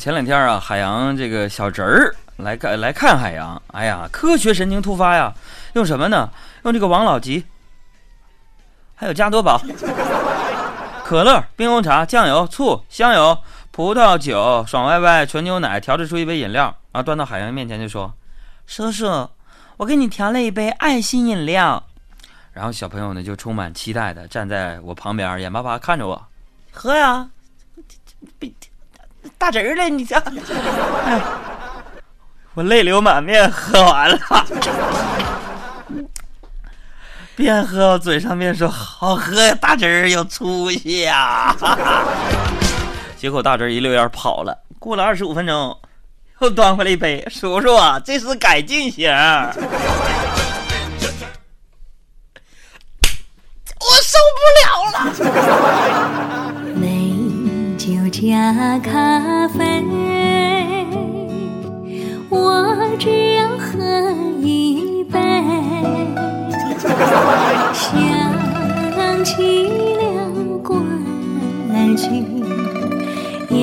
前两天啊，海洋这个小侄儿来看来看海洋，哎呀，科学神经突发呀！用什么呢？用这个王老吉，还有加多宝、可乐、冰红茶、酱油、醋、香油、葡萄酒、爽歪歪、纯牛奶，调制出一杯饮料啊，端到海洋面前就说：“叔叔，我给你调了一杯爱心饮料。”然后小朋友呢就充满期待的站在我旁边，眼巴巴看着我，喝呀，大侄儿了，你这，我泪流满面，喝完了，边喝嘴上边说好喝呀，大侄儿有出息呀。结果大侄儿一溜烟跑了。过了二十五分钟，又端回来一杯，叔叔，这是改进型。我受不了了。加咖啡我只要喝一杯想起了过去又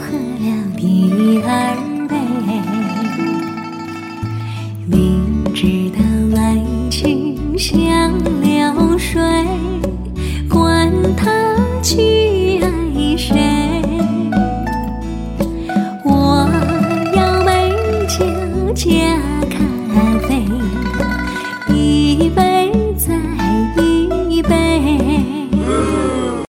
喝了第二杯明知道爱情像千